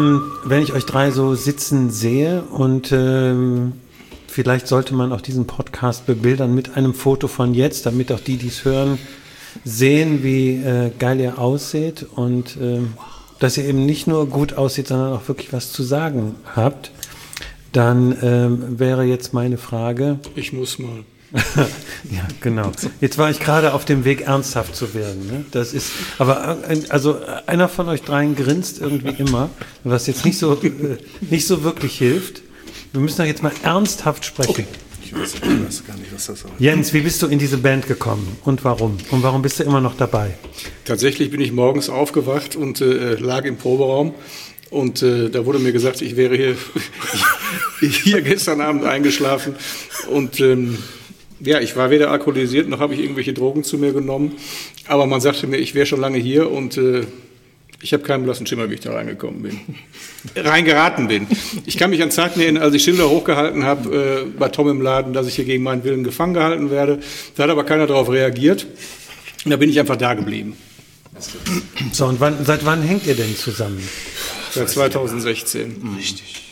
ähm, wenn ich euch drei so sitzen sehe und ähm, vielleicht sollte man auch diesen Podcast bebildern mit einem Foto von jetzt, damit auch die, die es hören, sehen, wie äh, geil ihr aussieht und ähm, dass ihr eben nicht nur gut aussieht, sondern auch wirklich was zu sagen habt, dann ähm, wäre jetzt meine Frage. Ich muss mal. ja, genau. Jetzt war ich gerade auf dem Weg, ernsthaft zu werden. Ne? Das ist, aber äh, also einer von euch dreien grinst irgendwie immer, was jetzt nicht so, äh, nicht so wirklich hilft. Wir müssen doch jetzt mal ernsthaft sprechen. Okay. Ich weiß, ich weiß gar nicht, was das soll. Jens, wie bist du in diese Band gekommen und warum? Und warum bist du immer noch dabei? Tatsächlich bin ich morgens aufgewacht und äh, lag im Proberaum und äh, da wurde mir gesagt, ich wäre hier, hier gestern Abend eingeschlafen und ähm, ja, ich war weder alkoholisiert noch habe ich irgendwelche Drogen zu mir genommen. Aber man sagte mir, ich wäre schon lange hier und äh, ich habe keinen blassen Schimmer, wie ich da reingekommen bin. Reingeraten bin. Ich kann mich an Zeiten erinnern, als ich Schilder hochgehalten habe äh, bei Tom im Laden, dass ich hier gegen meinen Willen gefangen gehalten werde. Da hat aber keiner darauf reagiert. Und da bin ich einfach da geblieben. So, und wann, seit wann hängt ihr denn zusammen? Seit 2016. Richtig.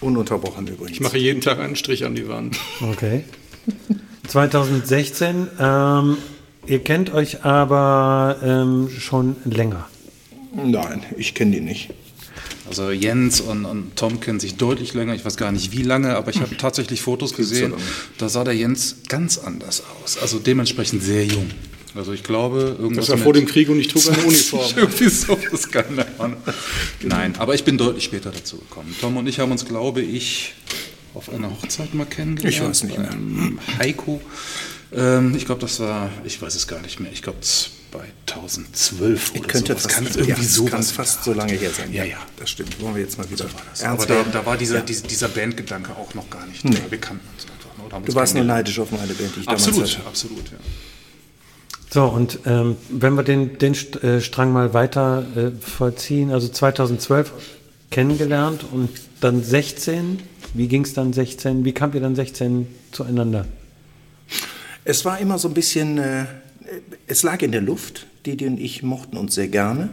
Ununterbrochen übrigens. Ich mache jeden Tag einen Strich an die Wand. Okay. 2016. Ähm, ihr kennt euch aber ähm, schon länger. Nein, ich kenne die nicht. Also Jens und, und, Tom kennen sich deutlich länger, ich weiß gar nicht wie lange, aber ich habe tatsächlich Fotos gesehen, da sah der Jens ganz anders aus, also dementsprechend sehr jung. Also ich glaube, irgendwas. Das war vor dem Krieg und ich trug eine Uniform. Irgendwie so, das kann man. Nein, aber ich bin deutlich später dazu gekommen. Tom und ich haben uns, glaube ich, auf einer Hochzeit mal kennengelernt. Ich weiß nicht mehr. Heiko. Ähm, ich glaube, das war, ich weiß es gar nicht mehr. Ich glaube, 2012 oder ich könnte so. Das kann irgendwie ja, so kann fast so lange her sein. Ja, ja. Das stimmt. Wollen wir jetzt mal wieder so Aber da, da, war dieser, ja. dieser, Bandgedanke auch noch gar nicht. Nee. Wir kannten uns einfach. Ne? Du warst nur neidisch auf meine Band, die ich absolut, damals hatte. Absolut, ja. So, und ähm, wenn wir den, den äh, Strang mal weiter äh, vollziehen, also 2012 kennengelernt und dann 16, wie ging es dann 16, wie kamt ihr dann 16 zueinander? Es war immer so ein bisschen, äh, es lag in der Luft, Didi und ich mochten uns sehr gerne.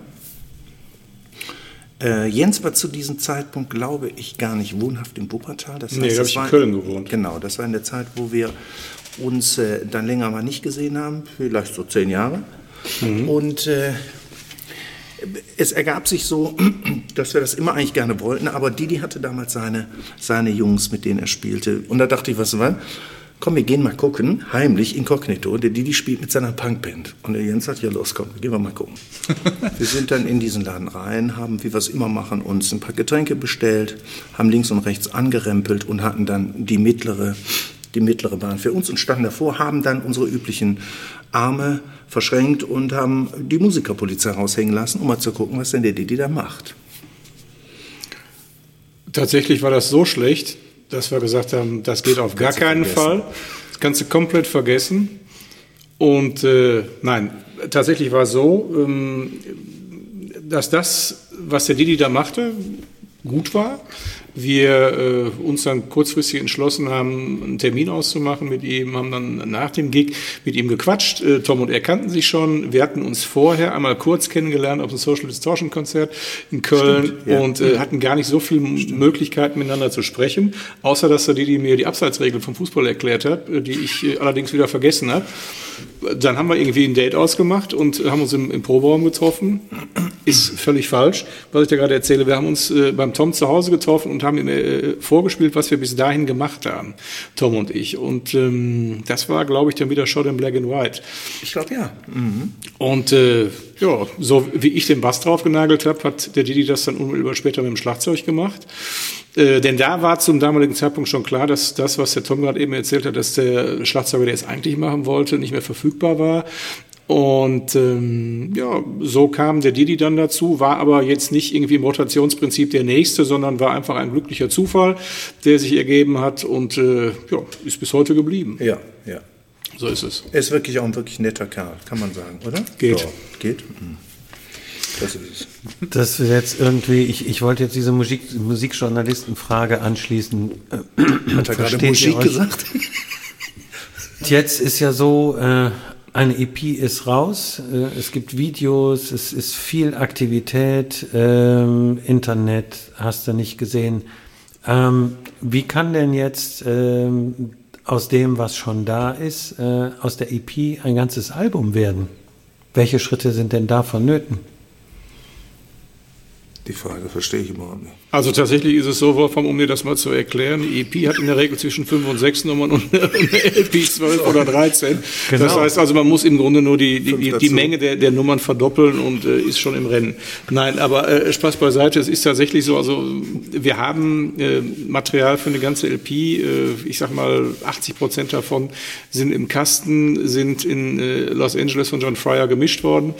Äh, Jens war zu diesem Zeitpunkt, glaube ich, gar nicht wohnhaft in Wuppertal. Das heißt, nee, da habe ich in Köln gewohnt. Genau, das war in der Zeit, wo wir uns äh, dann länger mal nicht gesehen haben, vielleicht so zehn Jahre. Mhm. Und äh, es ergab sich so, dass wir das immer eigentlich gerne wollten, aber Didi hatte damals seine, seine Jungs, mit denen er spielte. Und da dachte ich, was war? Komm, wir gehen mal gucken, heimlich, inkognito. Der Didi spielt mit seiner Punkband. Und der Jens sagt, ja los, komm, gehen wir mal gucken. wir sind dann in diesen Laden rein, haben, wie wir es immer machen, uns ein paar Getränke bestellt, haben links und rechts angerempelt und hatten dann die mittlere die mittlere Bahn für uns und standen davor, haben dann unsere üblichen Arme verschränkt und haben die Musikerpolizei raushängen lassen, um mal zu gucken, was denn der Didi da macht. Tatsächlich war das so schlecht, dass wir gesagt haben, das geht auf gar keinen Fall. Das kannst du komplett vergessen. Und äh, nein, tatsächlich war es so, ähm, dass das, was der Didi da machte, gut war wir äh, uns dann kurzfristig entschlossen haben, einen Termin auszumachen mit ihm, haben dann nach dem Gig mit ihm gequatscht. Äh, Tom und er kannten sich schon. Wir hatten uns vorher einmal kurz kennengelernt auf dem Social Distortion Konzert in Köln Stimmt, ja. und äh, hatten gar nicht so viele Stimmt. Möglichkeiten miteinander zu sprechen, außer dass er die, die mir die Abseitsregeln vom Fußball erklärt hat, äh, die ich äh, allerdings wieder vergessen habe. Dann haben wir irgendwie ein Date ausgemacht und haben uns im, im Proberaum getroffen. Ist völlig falsch, was ich da gerade erzähle. Wir haben uns äh, beim Tom zu Hause getroffen und haben ihm äh, vorgespielt, was wir bis dahin gemacht haben, Tom und ich. Und ähm, das war, glaube ich, dann wieder Shot in Black and White. Ich glaube, ja. Mhm. Und äh, ja, so wie ich den Bass drauf genagelt habe, hat der Didi das dann unmittelbar später mit dem Schlagzeug gemacht. Äh, denn da war zum damaligen Zeitpunkt schon klar, dass das, was der Tom gerade eben erzählt hat, dass der Schlagzeuger, der es eigentlich machen wollte, nicht mehr verfügbar war. Und ähm, ja, so kam der Didi dann dazu, war aber jetzt nicht irgendwie im Rotationsprinzip der Nächste, sondern war einfach ein glücklicher Zufall, der sich ergeben hat und äh, ja, ist bis heute geblieben. Ja, ja. So ist es. Er ist wirklich auch ein wirklich netter Kerl, kann man sagen, oder? Geht. So, geht. Mhm. Das ist es. Das ist jetzt irgendwie, ich, ich wollte jetzt diese Musik, Musikjournalistenfrage anschließen. Hat er gerade Musik gesagt? Jetzt ist ja so, äh, eine EP ist raus, äh, es gibt Videos, es ist viel Aktivität, ähm, Internet hast du nicht gesehen. Ähm, wie kann denn jetzt ähm, aus dem, was schon da ist, äh, aus der EP ein ganzes Album werden? Welche Schritte sind denn da vonnöten? Die Frage verstehe ich überhaupt nicht. Also tatsächlich ist es so, Wolfram, um dir das mal zu erklären, die EP hat in der Regel zwischen 5 und 6 Nummern und eine LP 12 oder 13. Genau. Das heißt also, man muss im Grunde nur die, die, die, die Menge der, der Nummern verdoppeln und äh, ist schon im Rennen. Nein, aber äh, Spaß beiseite, es ist tatsächlich so, also wir haben äh, Material für eine ganze LP, äh, ich sag mal 80 Prozent davon sind im Kasten, sind in äh, Los Angeles von John Fryer gemischt worden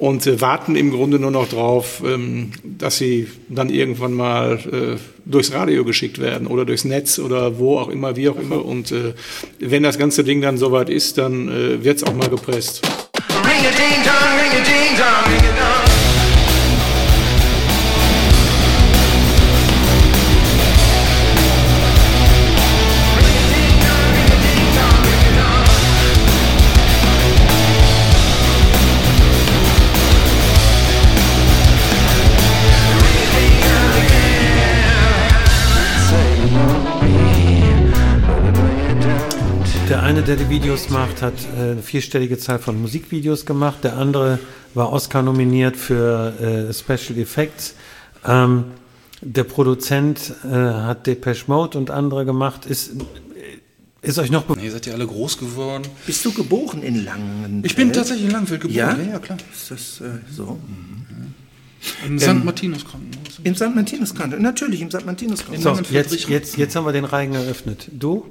und äh, warten im Grunde nur noch drauf, ähm, dass sie dann irgendwann mal äh, durchs Radio geschickt werden oder durchs Netz oder wo auch immer, wie auch immer. Und äh, wenn das ganze Ding dann soweit ist, dann äh, wird es auch mal gepresst. Ring a ding dong, ring a ding dong. Eine, der die Videos macht, hat äh, eine vierstellige Zahl von Musikvideos gemacht. Der andere war Oscar nominiert für äh, Special Effects. Ähm, der Produzent äh, hat Depeche Mode und andere gemacht. Ist, ist euch noch nee, Ihr seid ja alle groß geworden. Bist du geboren in Langenfeld? Ich bin tatsächlich in Langenfeld geboren. Ja, ja, ja klar. Ist das äh, so? Mhm. Im ähm, St. Martinus Krankenhaus. Im St. Martinus Krankenhaus, natürlich im St. Martinus Krankenhaus. So, jetzt, jetzt, jetzt haben wir den Reigen eröffnet. Du?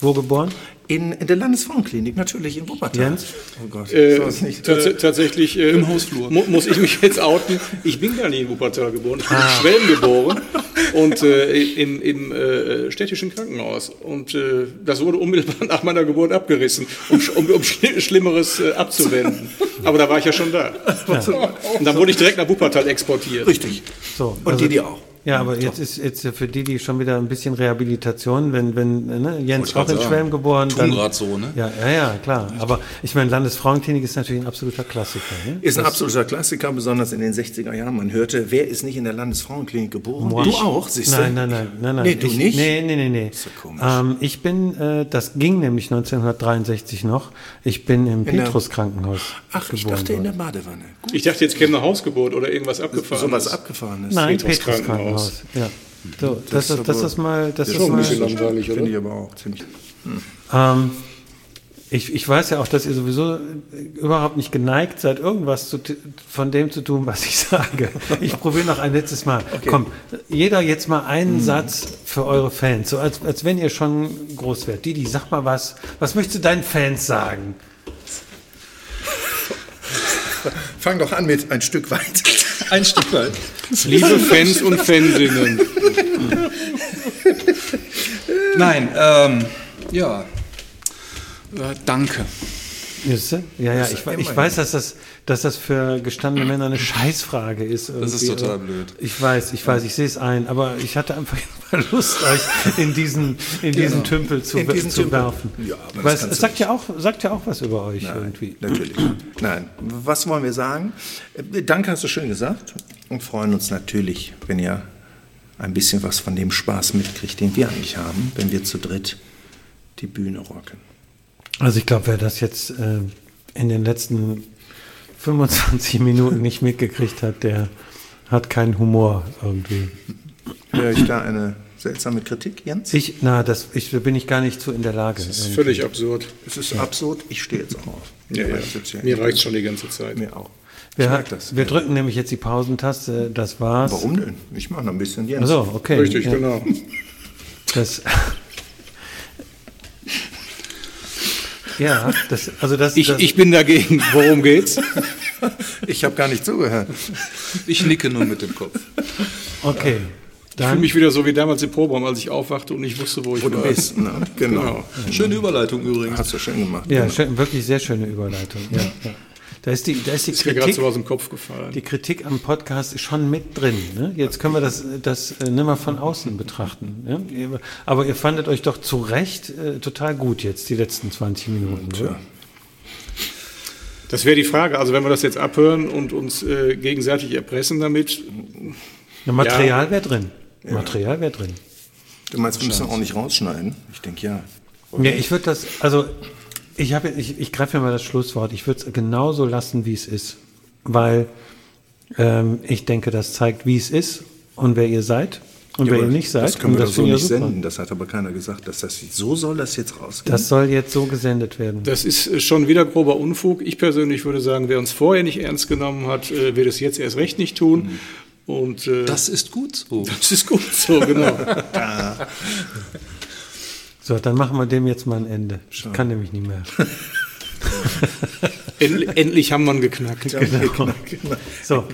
Wo geboren? In, in der Landesfrauenklinik, natürlich in Wuppertal. Jens? Oh Gott. Äh, tats tatsächlich äh, im Hausflur. Mu muss ich mich jetzt outen. Ich bin gar nicht in Wuppertal geboren. Ich bin ah. in Schwelm geboren und äh, im, im äh, städtischen Krankenhaus. Und äh, das wurde unmittelbar nach meiner Geburt abgerissen, um, um, um Schlimmeres äh, abzuwenden. Aber da war ich ja schon da. Ja. Und dann wurde ich direkt nach Wuppertal exportiert. Richtig. So, und also, die, die auch. Ja, aber jetzt ist jetzt für die, die schon wieder ein bisschen Rehabilitation, wenn, wenn ne, Jens auch in Schwelm geboren, dann gerade so, ne? Ja, ja, ja, klar. Aber ich meine, Landesfrauenklinik ist natürlich ein absoluter Klassiker. Ne? Ist ein das absoluter Klassiker, besonders in den 60er Jahren. Man hörte, wer ist nicht in der Landesfrauenklinik geboren? Moi. Du auch, siehst du? Nein, nein, nein, nein, nein. Nee, du ich, nicht? Nee, nee, nee, nee. ist ja ähm, ich bin, äh, das ging nämlich 1963 noch. Ich bin im Petrus Krankenhaus. Ach, ich dachte worden. in der Badewanne. Gut. Ich dachte, jetzt käme eine Hausgeburt oder irgendwas abgefahren. So was abgefahren ist. Nein, Petrus, Krankenhaus. Ja. So, das, das, das, ist mal. Das, ist, schon ein bisschen langweilig? Finde ich aber auch ziemlich. Hm. Ähm, ich, ich weiß ja auch, dass ihr sowieso überhaupt nicht geneigt seid, irgendwas zu, von dem zu tun, was ich sage. Ich probiere noch ein letztes Mal. Okay. Komm, jeder jetzt mal einen mhm. Satz für eure Fans, so als, als wenn ihr schon groß wärt. Didi, sag mal was. Was möchtest du deinen Fans sagen? Fang doch an mit ein Stück weit. Ein Stück weit. Liebe Fans und Fansinnen. Nein, ähm, ja. Äh, danke. Ja, ja, ich, ich, weiß, dass das, dass das für gestandene Männer eine Scheißfrage ist. Irgendwie. Das ist total blöd. Ich weiß, ich weiß, ich sehe es ein, aber ich hatte einfach Lust, euch in diesen, in diesen genau. Tümpel zu, diesen zu Tümpel. werfen. Ja, aber es sagt ja, auch, sagt ja auch was über euch Nein, irgendwie. Natürlich. Nein. Was wollen wir sagen? Äh, danke, hast du schön gesagt. Und freuen uns natürlich, wenn ihr ein bisschen was von dem Spaß mitkriegt, den wir eigentlich haben, wenn wir zu dritt die Bühne rocken. Also ich glaube, wer das jetzt äh, in den letzten 25 Minuten nicht mitgekriegt hat, der hat keinen Humor irgendwie. Höre ich da eine seltsame Kritik, Jens? Ich, na, das ich, bin ich gar nicht zu in der Lage. Das ist irgendwie. völlig absurd. Es ist ja. absurd, ich stehe jetzt auch auf. Ja, ja. Mir reicht schon die ganze Zeit. Mir auch. Wir, hat, wir drücken nämlich jetzt die Pausentaste, das war's. Warum denn? Ich mache noch ein bisschen Jens. Ach so, okay. Richtig, ja. genau. Das, Ja, das, also das, ich, das ich bin dagegen. Worum geht's? ich habe gar nicht zugehört. Ich nicke nur mit dem Kopf. Okay. Ich fühle mich wieder so wie damals im Proberaum, als ich aufwachte und ich wusste, wo ich wo war. Du bist, ne? genau. genau. Schöne Überleitung übrigens. Hast du schön gemacht. Ja, genau. schön, wirklich sehr schöne Überleitung. Ja, ja. Da ist die, da ist die ist Kritik. so aus dem Kopf gefallen. Die Kritik am Podcast ist schon mit drin. Ne? Jetzt können wir das, das äh, nicht mal von außen betrachten. Ne? Aber ihr fandet euch doch zu Recht äh, total gut jetzt, die letzten 20 Minuten. Tja. Das wäre die Frage. Also wenn wir das jetzt abhören und uns äh, gegenseitig erpressen damit. Ja, Material wäre drin. Material wäre drin. Du meinst, wir müssen auch nicht rausschneiden? Ich denke ja. Ja, ich würde das, also ich habe, ich, ich greife ja mal das Schlusswort. Ich würde es genauso lassen, wie es ist, weil ähm, ich denke, das zeigt, wie es ist und wer ihr seid und Ja, wer ihr nicht seid. Das können wir das so nicht super. senden. Das hat aber keiner gesagt, dass das so soll das jetzt rausgehen. Das soll jetzt so gesendet werden. Das ist äh, schon wieder grober Unfug. Ich persönlich würde sagen, wer uns vorher nicht ernst genommen hat, äh, wird es jetzt erst recht nicht tun. Und äh, Das ist gut so. das ist gut so, genau. So, dann machen wir dem jetzt mal ein Ende. Ich kann nämlich nicht mehr. Endlich, endlich haben wir ihn geknackt. Genau. So,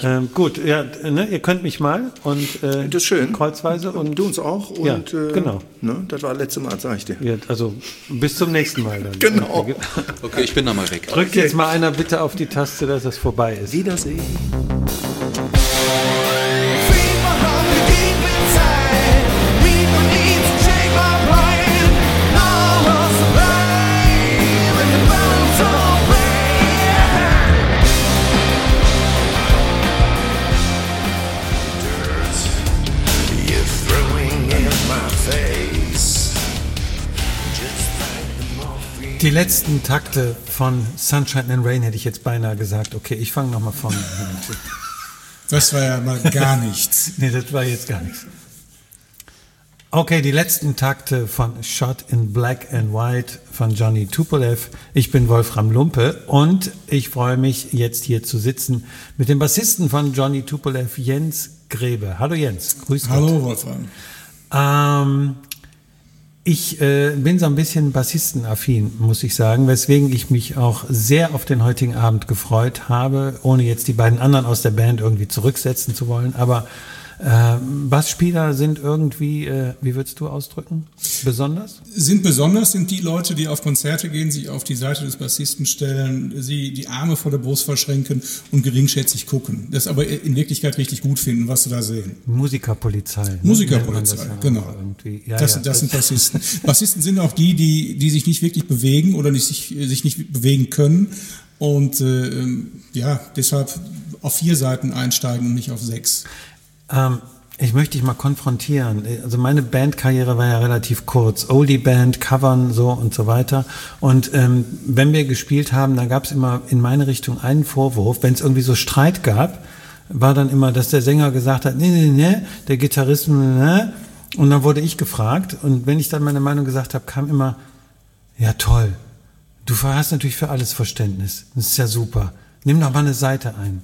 ähm, gut, ja, ne, ihr könnt mich mal und äh, Das ist schön. kreuzweise und du uns auch. Und, Ja, äh, genau. Ne, das war das letzte Mal, sag ich dir. Ja, also bis zum nächsten Mal dann. Genau. Okay. Okay, ich bin da mal weg. Drückt jetzt mal einer bitte auf die Taste, dass das vorbei ist. Wiedersehen. Die letzten Takte von Sunshine and Rain hätte ich jetzt beinahe gesagt. Okay, ich fange nochmal von. Das war ja mal gar nichts. nee, das war jetzt gar nichts. Okay, die letzten Takte von Shot in Black and White von Johnny Tupolev. Ich bin Wolfram Lumpe und ich freue mich jetzt hier zu sitzen mit dem Bassisten von Johnny Tupolev, Jens Grebe. Hallo Jens, grüß Gott. Hallo Wolfram. Ähm, ich äh, bin so ein bisschen bassistenaffin, muss ich sagen, weswegen ich mich auch sehr auf den heutigen Abend gefreut habe, ohne jetzt die beiden anderen aus der Band irgendwie zurücksetzen zu wollen. Aber äh, Bassspieler sind irgendwie, äh, wie würdest du ausdrücken, besonders? Sind besonders sind die Leute, die auf Konzerte gehen, sich auf die Seite des Bassisten stellen, sie die Arme vor der Brust verschränken und geringschätzig gucken. Das aber in Wirklichkeit richtig gut finden, was sie da sehen. Musikerpolizei. ne? Musikerpolizei, das genau. auch irgendwie. Ja, das, ja, das sind Bassisten. Bassisten sind auch die, die, die sich nicht wirklich bewegen oder nicht, sich, sich nicht bewegen können. Und äh, ja, deshalb auf vier Seiten einsteigen und nicht auf sechs. Ähm, ich möchte dich mal konfrontieren. Also meine Bandkarriere war ja relativ kurz. Oldie-Band, Covern so und so weiter. Und ähm, wenn wir gespielt haben, dann gab es immer in meine Richtung einen Vorwurf. Wenn es irgendwie so Streit gab, war dann immer, dass der Sänger gesagt hat, nee, nee, nee, der Gitarrist, ne. Und dann wurde ich gefragt. Und wenn ich dann meine Meinung gesagt habe, kam immer, ja toll, du hast natürlich für alles Verständnis. Das ist ja super. Nimm doch mal eine Seite ein.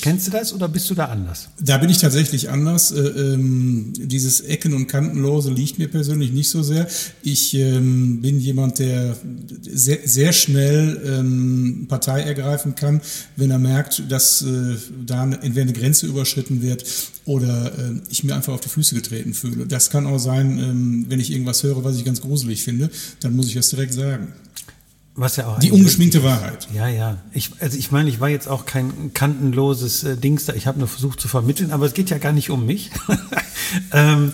Kennst du das oder bist du da anders? Da bin ich tatsächlich anders. Äh, ähm, dieses Ecken- und Kantenlose liegt mir persönlich nicht so sehr. Ich ähm, bin jemand, der sehr, sehr schnell ähm, Partei ergreifen kann, wenn er merkt, dass äh, da entweder eine Grenze überschritten wird oder äh, ich mir einfach auf die Füße getreten fühle. Das kann auch sein, ähm, wenn ich irgendwas höre, was ich ganz gruselig finde, dann muss ich das direkt sagen. Was ja auch Die ungeschminkte. Wahrheit. Ja, ja. Ich, also ich meine, ich war jetzt auch kein kantenloses äh, Dings da. Ich habe nur versucht zu vermitteln, aber es geht ja gar nicht um mich. ähm,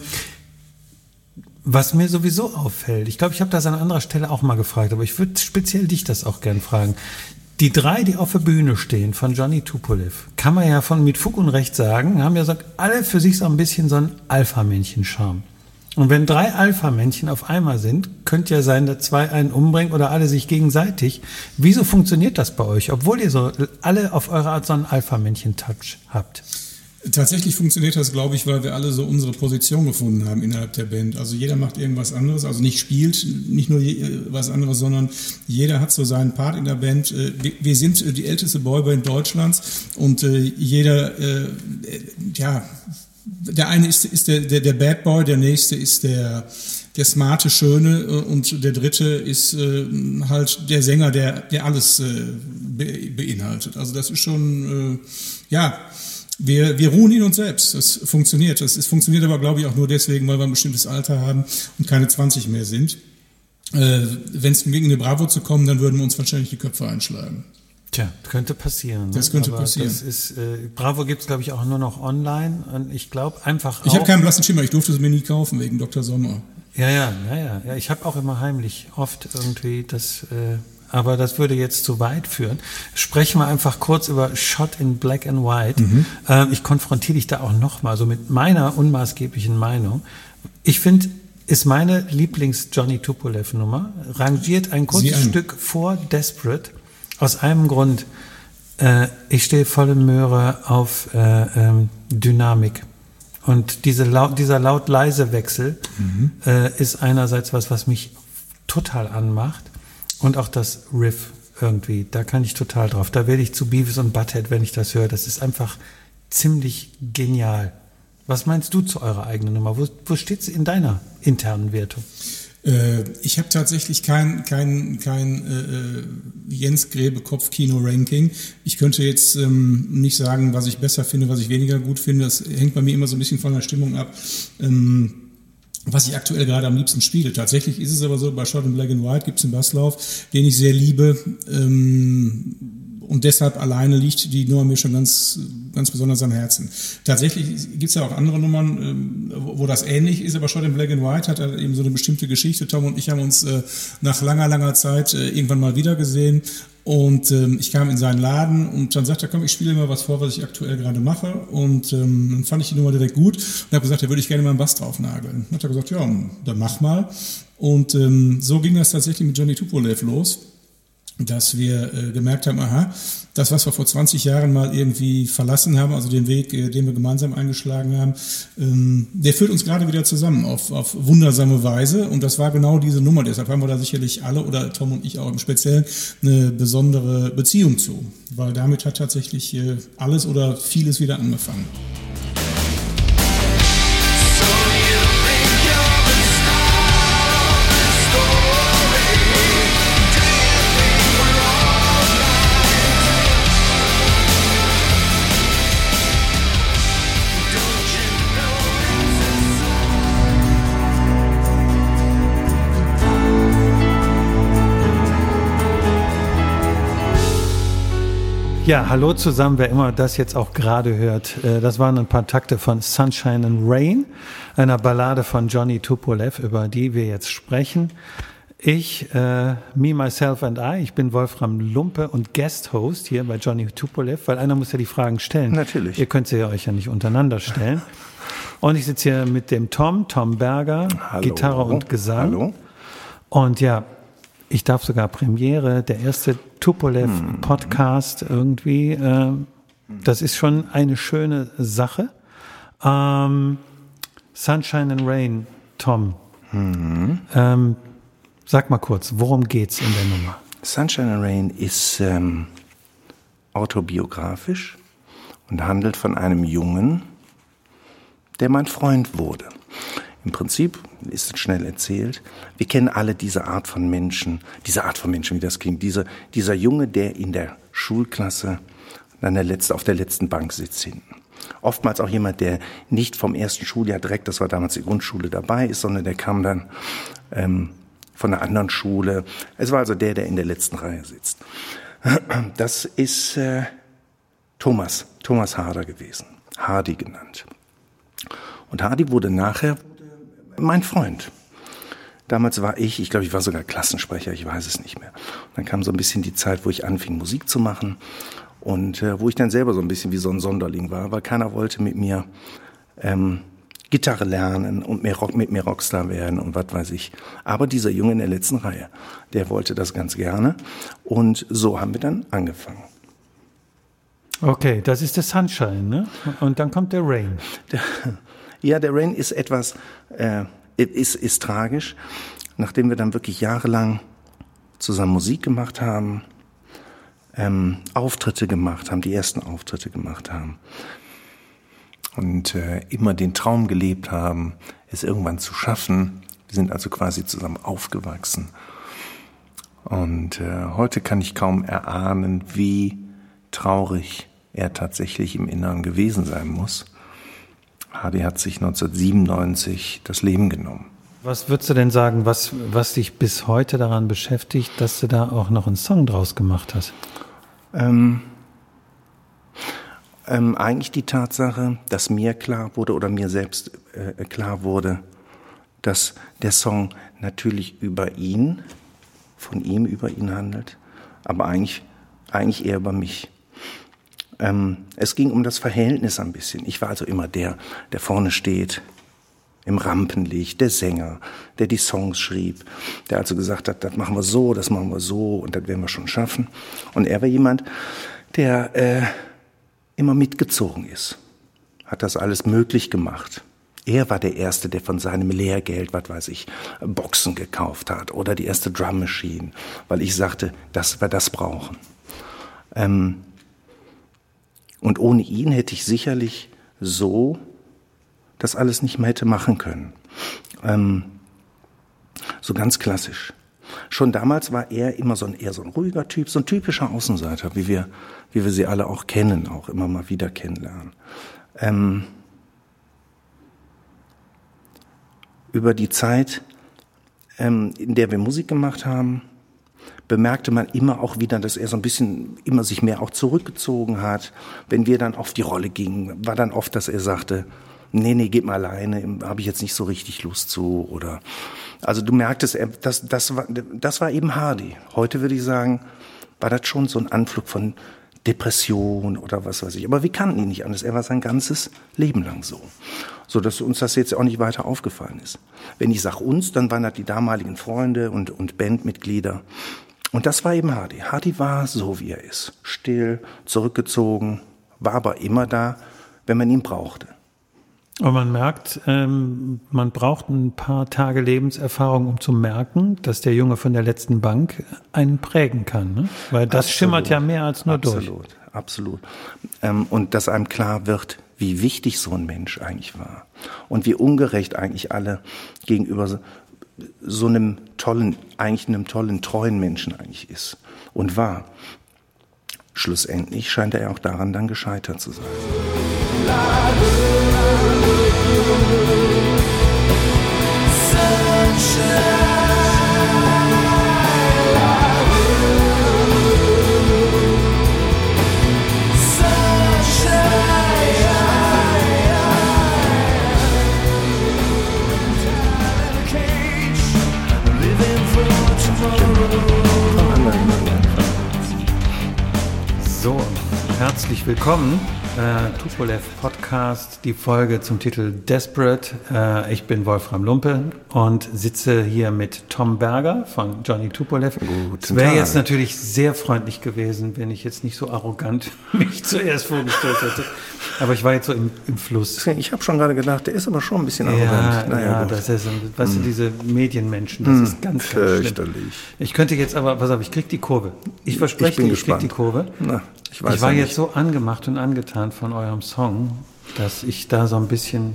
was mir sowieso auffällt, ich glaube, ich habe das an anderer Stelle auch mal gefragt, aber ich würde speziell dich das auch gern fragen. Die drei, die auf der Bühne stehen von Johnny Tupolev, kann man ja von mit Fug und Recht sagen, haben ja so, alle für sich so ein bisschen so ein Alpha-Männchen-Charme. Und wenn drei Alpha-Männchen auf einmal sind, könnte ja sein, dass zwei einen umbringen oder alle sich gegenseitig. Wieso funktioniert das bei euch, obwohl ihr so alle auf eure Art so einen Alpha-Männchen-Touch habt? Tatsächlich funktioniert das, glaube ich, weil wir alle so unsere Position gefunden haben innerhalb der Band. Also jeder macht irgendwas anderes, also nicht spielt, nicht nur was anderes, sondern jeder hat so seinen Part in der Band. Äh, Wir, sind äh, die älteste Boyband Deutschlands und äh, jeder, ja, der eine ist, ist der, der, der Bad Boy, der nächste ist der, der smarte, schöne äh, und der dritte ist äh, halt der Sänger, der, der alles äh, be, beinhaltet. Also das ist schon, äh, ja, wir, wir ruhen in uns selbst. Das funktioniert. Das ist, funktioniert aber, glaube ich, auch nur deswegen, weil wir ein bestimmtes Alter haben und keine 20 mehr sind. Äh, Wenn es gegen eine Bravo zu kommen, dann würden wir uns wahrscheinlich die Köpfe einschlagen. Tja, könnte passieren. Das ne? könnte Aber passieren. Das ist, äh, Bravo gibt's glaube ich, auch nur noch online. Und ich glaube einfach Ich habe keinen blassen Schimmer. Ich durfte es mir nie kaufen wegen Dr. Sommer. Ja, ja, ja, ja. ja ich habe auch immer heimlich oft irgendwie das äh, aber das würde jetzt zu weit führen. Sprechen wir einfach kurz über Shot in Black and White. Ähm, ich konfrontiere dich da auch nochmal, so mit meiner unmaßgeblichen Meinung. Ich finde, ist meine Lieblings-Johnny Tupolev-Nummer, rangiert ein kurzes. Stück vor Desperate, aus einem Grund. Äh, ich stehe volle Möhre auf äh, ähm, Dynamik. Und diese laut, dieser laut-leise Wechsel äh, ist einerseits was, was mich total anmacht. Und auch das Riff irgendwie, da kann ich total drauf. Da werde ich zu Beavis und Butthead, wenn ich das höre. Das ist einfach ziemlich genial. Was meinst du zu eurer eigenen Nummer? Wo, wo steht sie in deiner internen Wertung? Äh, ich habe tatsächlich kein, kein, kein äh, äh, Jens Grebe Kopfkino-Ranking. Ich könnte jetzt ähm, nicht sagen, was ich besser finde, was ich weniger gut finde. Das hängt bei mir immer so ein bisschen von der Stimmung ab. Ähm, was ich aktuell gerade am liebsten spiele. Tatsächlich ist es aber so, bei Shot in Black and White gibt es einen Basslauf, den ich sehr liebe. Ähm, und deshalb alleine liegt die Nummer mir schon ganz, ganz besonders am Herzen. Tatsächlich gibt es ja auch andere Nummern, ähm, wo, das ähnlich ist, aber Shot in Black and White hat halt eben so eine bestimmte Geschichte. Tom und ich haben uns äh, nach langer, langer Zeit äh, irgendwann mal wieder gesehen. Und ähm, ich kam in seinen Laden und dann sagte er, komm, ich spiele mal was vor, was ich aktuell gerade mache. Und ähm, dann fand ich die Nummer direkt gut und habe gesagt, da würde ich gerne mal einen Bass drauf nageln. Und hat er gesagt, ja, dann mach mal. Und ähm, so ging das tatsächlich mit Johnny Tupolev los dass wir äh, gemerkt haben, aha, das, was wir vor 20 Jahren mal irgendwie verlassen haben, also den Weg, äh, den wir gemeinsam eingeschlagen haben, ähm, der führt uns gerade wieder zusammen auf, auf wundersame Weise. Und das war genau diese Nummer. Deshalb haben wir da sicherlich alle oder Tom und ich auch im Speziellen eine besondere Beziehung zu. Weil damit hat tatsächlich äh, alles oder vieles wieder angefangen. Ja, hallo zusammen, wer immer das jetzt auch gerade hört. Äh, Das waren ein paar Takte von Sunshine and Rain, einer Ballade von Johnny Tupolev, über die wir jetzt sprechen. Ich, äh, Me, Myself and I, ich bin Wolfram Lumpe und Guest-Host hier bei Johnny Tupolev, weil einer muss ja die Fragen stellen. Natürlich. Ihr könnt sie ja euch ja nicht untereinander stellen. Und ich sitze hier mit dem Tom, Tom Berger, Hallo. Gitarre und Gesang. Hallo. Und ja, ich darf sogar Premiere, der erste Tupolev-Podcast irgendwie. Äh, das ist schon eine schöne Sache. Ähm, Sunshine and Rain, Tom. Ähm, sag mal kurz, worum geht's in der Nummer? Sunshine and Rain ist ähm, autobiografisch und handelt von einem Jungen, der mein Freund wurde. Im Prinzip ist es schnell erzählt. Wir kennen alle diese Art von Menschen, diese Art von Menschen, wie das klingt. Diese, dieser Junge, der in der Schulklasse an der letzten, auf der letzten Bank sitzt hinten. Oftmals auch jemand, der nicht vom ersten Schuljahr direkt, das war damals die Grundschule, dabei ist, sondern der kam dann ähm, von einer anderen Schule. Es war also der, der in der letzten Reihe sitzt. Das ist äh, Thomas, Thomas Harder gewesen, Hardy genannt. Und Hardy wurde nachher mein Freund. Damals war ich, ich glaube, ich war sogar Klassensprecher, ich weiß es nicht mehr. Und dann kam so ein bisschen die Zeit, wo ich anfing, Musik zu machen und äh, wo ich dann selber so ein bisschen wie so ein Sonderling war, weil keiner wollte mit mir ähm, Gitarre lernen und mehr Rock, mit mir Rockstar werden und was weiß ich. Aber dieser Junge in der letzten Reihe, der wollte das ganz gerne und so haben wir dann angefangen. Okay, das ist der Sunshine, ne? Und dann kommt der Rain. Der, ja, der Rain ist etwas, äh, ist, ist tragisch. Nachdem wir dann wirklich jahrelang zusammen Musik gemacht haben, ähm, Auftritte gemacht haben, die ersten Auftritte gemacht haben und äh, immer den Traum gelebt haben, es irgendwann zu schaffen. Wir sind also quasi zusammen aufgewachsen. Und äh, heute kann ich kaum erahnen, wie traurig er tatsächlich im Inneren gewesen sein muss. Hardy hat sich 1997 das Leben genommen. Was würdest du denn sagen, was, was dich bis heute daran beschäftigt, dass du da auch noch einen Song draus gemacht hast? Ähm, ähm, eigentlich die Tatsache, dass mir klar wurde oder mir selbst äh, klar wurde, dass der Song natürlich über ihn, von ihm über ihn handelt, aber eigentlich, eigentlich eher über mich. Ähm, es ging um das Verhältnis ein bisschen. Ich war also immer der, der vorne steht, im Rampenlicht, der Sänger, der die Songs schrieb, der also gesagt hat, das machen wir so, das machen wir so und das werden wir schon schaffen. Und er war jemand, der äh, immer mitgezogen ist, hat das alles möglich gemacht. Er war der Erste, der von seinem Lehrgeld, was weiß ich, Boxen gekauft hat oder die erste Drum Machine, weil ich sagte, dass wir das brauchen. Ähm, und ohne ihn hätte ich sicherlich so das alles nicht mehr hätte machen können. Ähm, so ganz klassisch. Schon damals war er immer so ein eher so ein ruhiger Typ, so ein typischer Außenseiter, wie wir, wie wir sie alle auch kennen, auch immer mal wieder kennenlernen. Ähm, über die Zeit, ähm, in der wir Musik gemacht haben, bemerkte man immer auch wieder, dass er so ein bisschen immer sich mehr auch zurückgezogen hat. Wenn wir dann auf die Rolle gingen, war dann oft, dass er sagte, nee, nee, geht mal alleine, habe ich jetzt nicht so richtig Lust zu oder also du merktest, er- das, das, war, das war eben Hardy. Heute würde ich sagen, war das schon so ein Anflug von Depression oder was weiß ich. Aber wir kannten ihn nicht anders. Er war sein ganzes Leben lang so. So dass uns das jetzt auch nicht weiter aufgefallen ist. Wenn ich sage uns, dann waren das die damaligen Freunde und, und Bandmitglieder. Und das war eben Hardy. Hardy war so, wie er ist. Still, zurückgezogen, war aber immer da, wenn man ihn brauchte. Und man merkt, ähm, man braucht ein paar Tage Lebenserfahrung, um zu merken, dass der Junge von der letzten Bank einen prägen kann. Ne? Weil das Absolut. schimmert ja mehr als nur durch. Absolut, absolut. Ähm, und dass einem klar wird, wie wichtig so ein Mensch eigentlich war. Und wie ungerecht eigentlich alle gegenüber so, einem tollen, eigentlich einem tollen, treuen Menschen eigentlich ist und war. Schlussendlich scheint er auch daran dann gescheitert zu sein. Herzlich willkommen. Äh, Tupolev Podcast, die Folge zum Titel Desperate. Äh, ich bin Wolfram Lumpe und sitze hier mit Tom Berger von Johnny Tupolev. Es wäre jetzt natürlich sehr freundlich gewesen, wenn ich jetzt nicht so arrogant mich zuerst vorgestellt hätte. Aber ich war jetzt so im, im Fluss. Ich habe schon gerade gedacht, der ist aber schon ein bisschen Ja, arrogant. ja, gut. das ist, weißt du, diese Medienmenschen, das ist ganz, ganz schlimm. fürchterlich. Ich könnte jetzt aber, pass auf, ich krieg die Kurve. Ich verspreche Ich bin dir, ich krieg die Kurve. Na, ich weiß ich war ja jetzt nicht. so angemacht und angetan von eurem Song, dass ich da so ein bisschen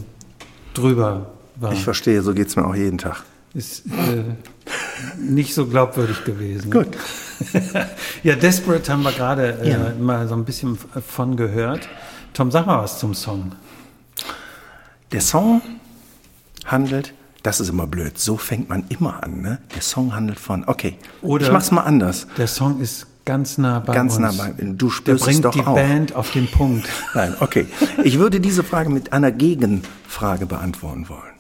drüber war. Ich verstehe, so geht's mir auch jeden Tag. ist äh, nicht so glaubwürdig gewesen. Gut. ja, Desperate haben wir gerade äh, Ja. mal so ein bisschen von gehört. Tom, sag mal was zum Song. Der Song handelt, das ist immer blöd, so fängt man immer an, ne? Der Song handelt von, okay, Oder- ich mach's mal anders. Der Song ist ganz nah bei Ganz uns. nah bei, du Der spürst es bringt doch die auch. Band auf den Punkt. Nein, okay. Ich würde diese Frage mit einer Gegenfrage beantworten wollen.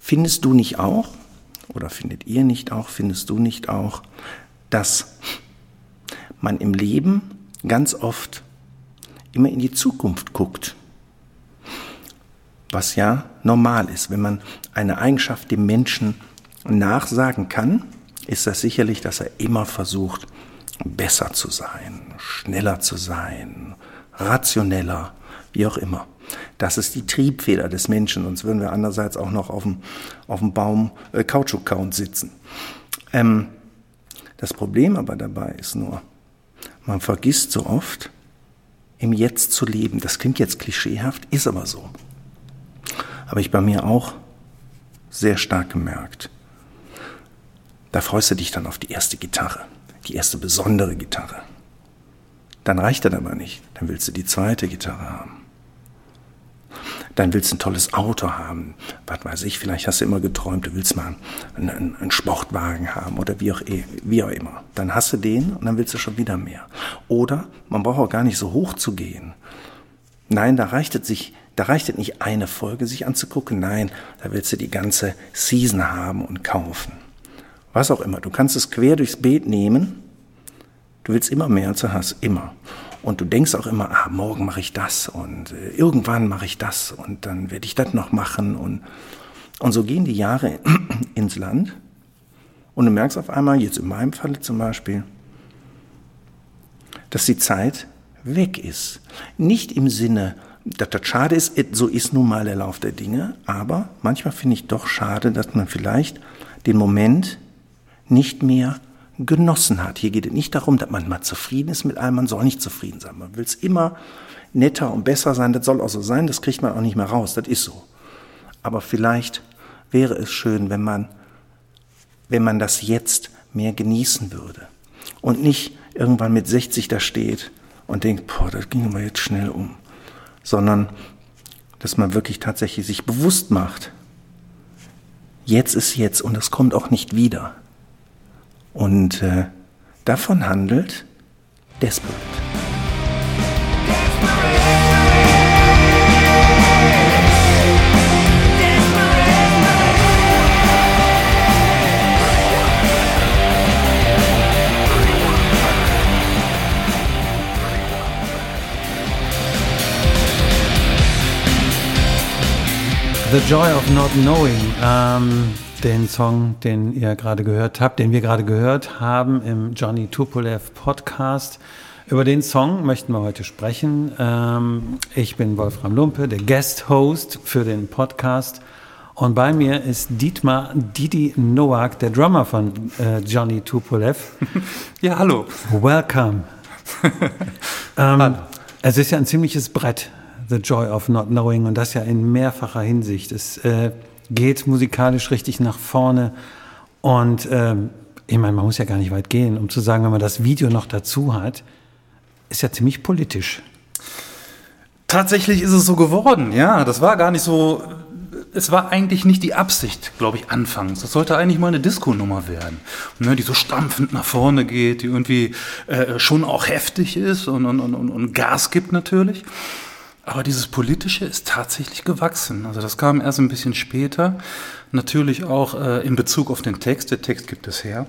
Findest du nicht auch, oder findet ihr nicht auch, findest du nicht auch, dass man im Leben ganz oft immer in die Zukunft guckt? Was ja normal ist. Wenn man eine Eigenschaft dem Menschen nachsagen kann, ist das sicherlich, dass er immer versucht, besser zu sein, schneller zu sein, rationeller, wie auch immer. Das ist die Triebfeder des Menschen, sonst würden wir andererseits auch noch auf dem, auf dem Baum äh, Kautschuk-Count sitzen. Ähm, das Problem aber dabei ist nur, man vergisst so oft, im Jetzt zu leben. Das klingt jetzt klischeehaft, ist aber so. Habe ich bei mir auch sehr stark gemerkt. Da freust du dich dann auf die erste Gitarre, die erste besondere Gitarre. Dann reicht das aber nicht. Dann willst du die zweite Gitarre haben. Dann willst du ein tolles Auto haben. Was weiß ich, vielleicht hast du immer geträumt, du willst mal einen, einen, Sportwagen haben oder wie auch, eh- wie auch immer. Dann hast du den und dann willst du schon wieder mehr. Oder man braucht auch gar nicht so hoch zu gehen. Nein, da reicht es sich, da reicht es nicht eine Folge sich anzugucken. Nein, da willst du die ganze Season haben und kaufen. Was auch immer. Du kannst es quer durchs Beet nehmen. Du willst immer mehr als du hast, immer. Und du denkst auch immer, ah, morgen mache ich das und äh, irgendwann mache ich das und dann werde ich das noch machen. Und, und so gehen die Jahre ins Land und du merkst auf einmal, jetzt in meinem Falle zum Beispiel, dass die Zeit weg ist. Nicht im Sinne, dass das schade ist, so ist nun mal der Lauf der Dinge, aber manchmal finde ich doch schade, dass man vielleicht den Moment nicht mehr genossen hat. Hier geht es nicht darum, dass man mal zufrieden ist mit allem, man soll nicht zufrieden sein. Man will es immer netter und besser sein, das soll auch so sein, das kriegt man auch nicht mehr raus, das ist so. Aber vielleicht wäre es schön, wenn man, wenn man das jetzt mehr genießen würde und nicht irgendwann mit 60 da steht und denkt, boah, das ging aber jetzt schnell um, sondern dass man wirklich tatsächlich sich bewusst macht, jetzt ist jetzt und das kommt auch nicht wieder. Und äh, davon handelt Desperate. The Joy of Not Knowing, ähm, den Song, den ihr gerade gehört habt, den wir gerade gehört haben im Johnny Tupolev Podcast. Über den Song möchten wir heute sprechen. Ähm, ich bin Wolfram Lumpe, der Guest Host für den Podcast. Und bei mir ist Dietmar Didi Nowak, der Drummer von äh, Johnny Tupolev. Ja, hallo. Welcome. ähm, es ist ja ein ziemliches Brett, The Joy of Not Knowing, und das ja in mehrfacher Hinsicht. Es äh, geht musikalisch richtig nach vorne. Und ähm, ich meine, man muss ja gar nicht weit gehen, um zu sagen, wenn man das Video noch dazu hat, ist ja ziemlich politisch. Tatsächlich ist es so geworden, ja. Das war gar nicht so. Es war eigentlich nicht die Absicht, glaube ich, anfangs. Das sollte eigentlich mal eine Disco-Nummer werden, ne, die so stampfend nach vorne geht, die irgendwie äh, schon auch heftig ist und, und, und, und Gas gibt natürlich. Aber dieses Politische ist tatsächlich gewachsen. Also das kam erst ein bisschen später. Natürlich auch äh, in Bezug auf den Text. Der Text gibt es her.